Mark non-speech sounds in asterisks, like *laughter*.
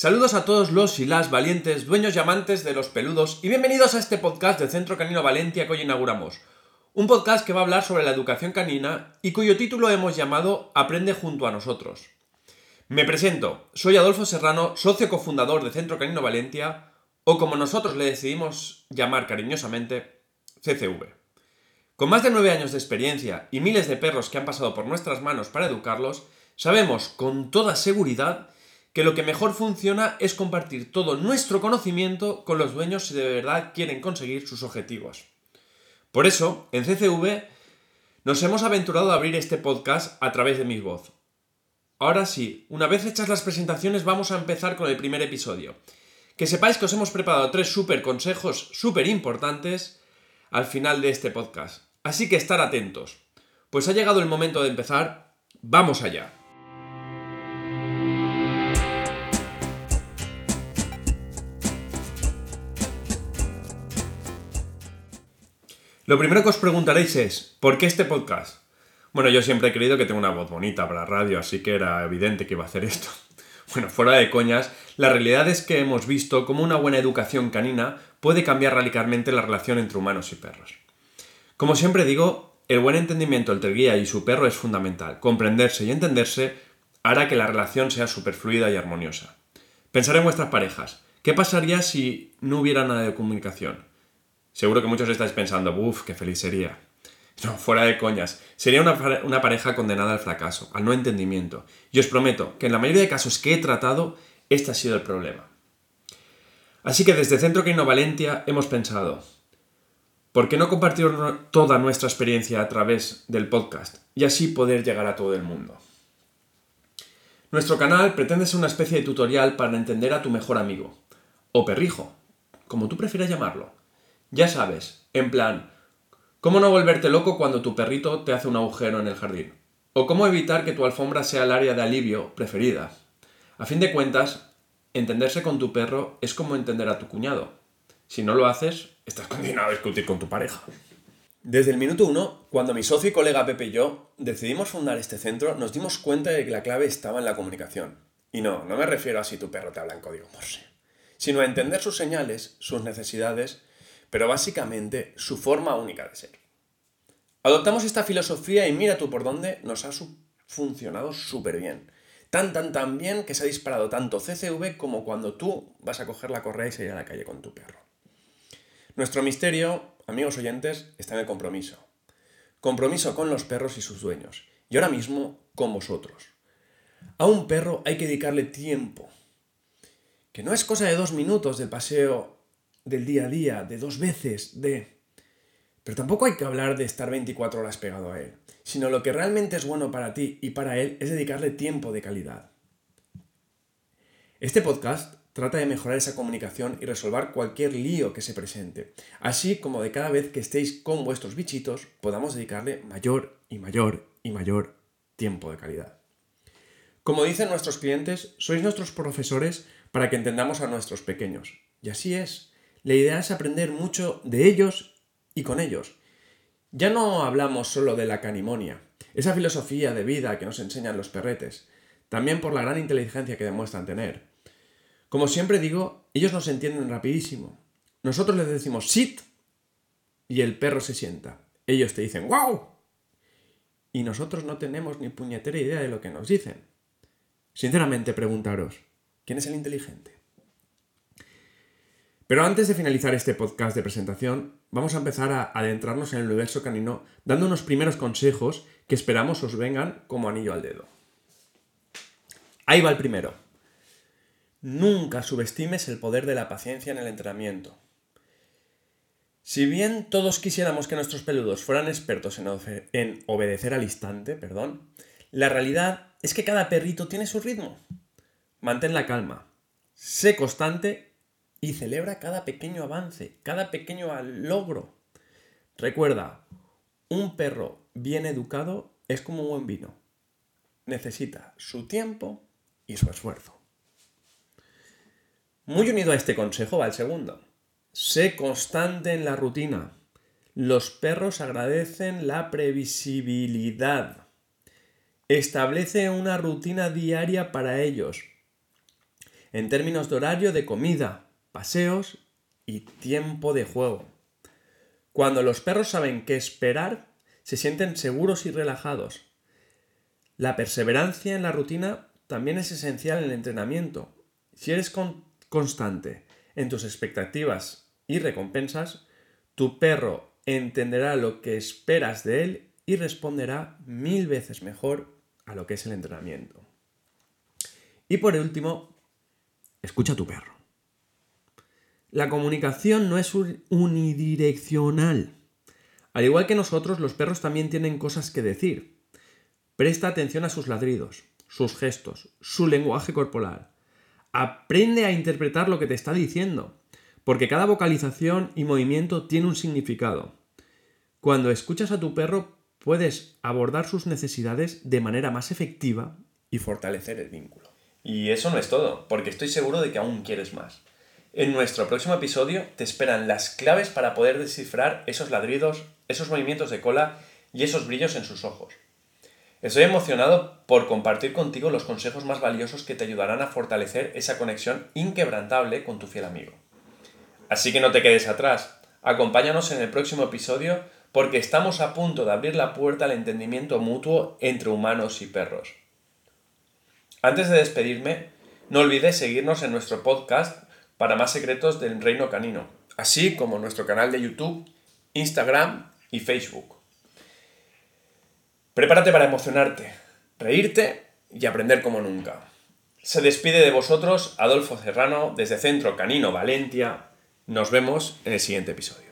Saludos a todos los y las valientes, dueños y amantes de los peludos y bienvenidos a este podcast del Centro Canino Valencia que hoy inauguramos. Un podcast que va a hablar sobre la educación canina y cuyo título hemos llamado Aprende junto a nosotros. Me presento, soy Adolfo Serrano, socio cofundador de Centro Canino Valencia, o como nosotros le decidimos llamar cariñosamente, CCV. Con más de nueve años de experiencia y miles de perros que han pasado por nuestras manos para educarlos, sabemos con toda seguridad que lo que mejor funciona es compartir todo nuestro conocimiento con los dueños si de verdad quieren conseguir sus objetivos. Por eso, en CCV nos hemos aventurado a abrir este podcast a través de mi voz. Ahora sí, una vez hechas las presentaciones vamos a empezar con el primer episodio. Que sepáis que os hemos preparado tres super consejos súper importantes al final de este podcast. Así que estar atentos. Pues ha llegado el momento de empezar. ¡Vamos allá! Lo primero que os preguntaréis es, ¿por qué este podcast? Bueno, yo siempre he creído que tengo una voz bonita para radio, así que era evidente que iba a hacer esto. *laughs* Bueno, fuera de coñas, la realidad es que hemos visto cómo una buena educación canina puede cambiar radicalmente la relación entre humanos y perros. Como siempre digo, el buen entendimiento entre el guía y su perro es fundamental. Comprenderse y entenderse hará que la relación sea superfluida y armoniosa. Pensar en vuestras parejas. ¿Qué pasaría si no hubiera nada de comunicación? Seguro que muchos estáis pensando, uff, qué feliz sería. No, fuera de coñas. Sería una, pareja condenada al fracaso, al no entendimiento. Y os prometo que en la mayoría de casos que he tratado, este ha sido el problema. Así que desde Centro Quino Valentia hemos pensado, ¿por qué no compartir toda nuestra experiencia a través del podcast y así poder llegar a todo el mundo? Nuestro canal pretende ser una especie de tutorial para entender a tu mejor amigo, o perrijo, como tú prefieras llamarlo ya sabes, en plan, ¿cómo no volverte loco cuando tu perrito te hace un agujero en el jardín? O cómo evitar que tu alfombra sea el área de alivio preferida. A fin de cuentas, entenderse con tu perro es como entender a tu cuñado. Si no lo haces, estás condenado a discutir con tu pareja. Desde el minuto uno, cuando mi socio y colega Pepe y yo decidimos fundar este centro, nos dimos cuenta de que la clave estaba en la comunicación. Y no, no me refiero a si tu perro te habla en código Morse, sino a entender sus señales, sus necesidades pero básicamente su forma única de ser. Adoptamos esta filosofía y mira tú por dónde nos ha funcionado súper bien. Tan, tan, tan bien que se ha disparado tanto CCV como cuando tú vas a coger la correa y salir a la calle con tu perro. Nuestro misterio, amigos oyentes, está en el compromiso. Compromiso con los perros y sus dueños. Y ahora mismo con vosotros. A un perro hay que dedicarle tiempo. Que no es cosa de dos minutos del paseo del día a día, de dos veces, de... Pero tampoco hay que hablar de estar 24 horas pegado a él, sino lo que realmente es bueno para ti y para él es dedicarle tiempo de calidad. Este podcast trata de mejorar esa comunicación y resolver cualquier lío que se presente, así como de cada vez que estéis con vuestros bichitos podamos dedicarle mayor y mayor y mayor tiempo de calidad. Como dicen nuestros clientes, sois nuestros profesores para que entendamos a nuestros pequeños. Y así es. La idea es aprender mucho de ellos y con ellos. Ya no hablamos solo de la canimonia, esa filosofía de vida que nos enseñan los perretes, también por la gran inteligencia que demuestran tener. Como siempre digo, ellos nos entienden rapidísimo. Nosotros les decimos sit y el perro se sienta. Ellos te dicen wow. Y nosotros no tenemos ni puñetera idea de lo que nos dicen. Sinceramente, preguntaros, ¿quién es el inteligente? Pero antes de finalizar este podcast de presentación, vamos a empezar a adentrarnos en el universo canino dando unos primeros consejos que esperamos os vengan como anillo al dedo. Ahí va el primero. Nunca subestimes el poder de la paciencia en el entrenamiento. Si bien todos quisiéramos que nuestros peludos fueran expertos en, obedecer al instante, perdón, la realidad es que cada perrito tiene su ritmo. Mantén la calma, sé constante y celebra cada pequeño avance, cada pequeño logro. Recuerda, un perro bien educado es como un buen vino. Necesita su tiempo y su esfuerzo. Muy unido a este consejo va el segundo. Sé constante en la rutina. Los perros agradecen la previsibilidad. Establece una rutina diaria para ellos. en términos de horario de comida, paseos y tiempo de juego. Cuando los perros saben qué esperar, se sienten seguros y relajados. La perseverancia en la rutina también es esencial en el entrenamiento. Si eres constante en tus expectativas y recompensas, tu perro entenderá lo que esperas de él y responderá mil veces mejor a lo que es el entrenamiento. Y por último, escucha a tu perro. La comunicación no es unidireccional. Al igual que nosotros, los perros también tienen cosas que decir. Presta atención a sus ladridos, sus gestos, su lenguaje corporal. Aprende a interpretar lo que te está diciendo, porque cada vocalización y movimiento tiene un significado. Cuando escuchas a tu perro, puedes abordar sus necesidades de manera más efectiva y fortalecer el vínculo. Y eso no es todo, porque estoy seguro de que aún quieres más. En nuestro próximo episodio te esperan las claves para poder descifrar esos ladridos, esos movimientos de cola y esos brillos en sus ojos. Estoy emocionado por compartir contigo los consejos más valiosos que te ayudarán a fortalecer esa conexión inquebrantable con tu fiel amigo. Así que no te quedes atrás, acompáñanos en el próximo episodio porque estamos a punto de abrir la puerta al entendimiento mutuo entre humanos y perros. Antes de despedirme, no olvides seguirnos en nuestro podcast para más secretos del reino canino, así como nuestro canal de YouTube, Instagram y Facebook. Prepárate para emocionarte, reírte y aprender como nunca. Se despide de vosotros Adolfo Serrano desde Centro Canino Valencia. Nos vemos en el siguiente episodio.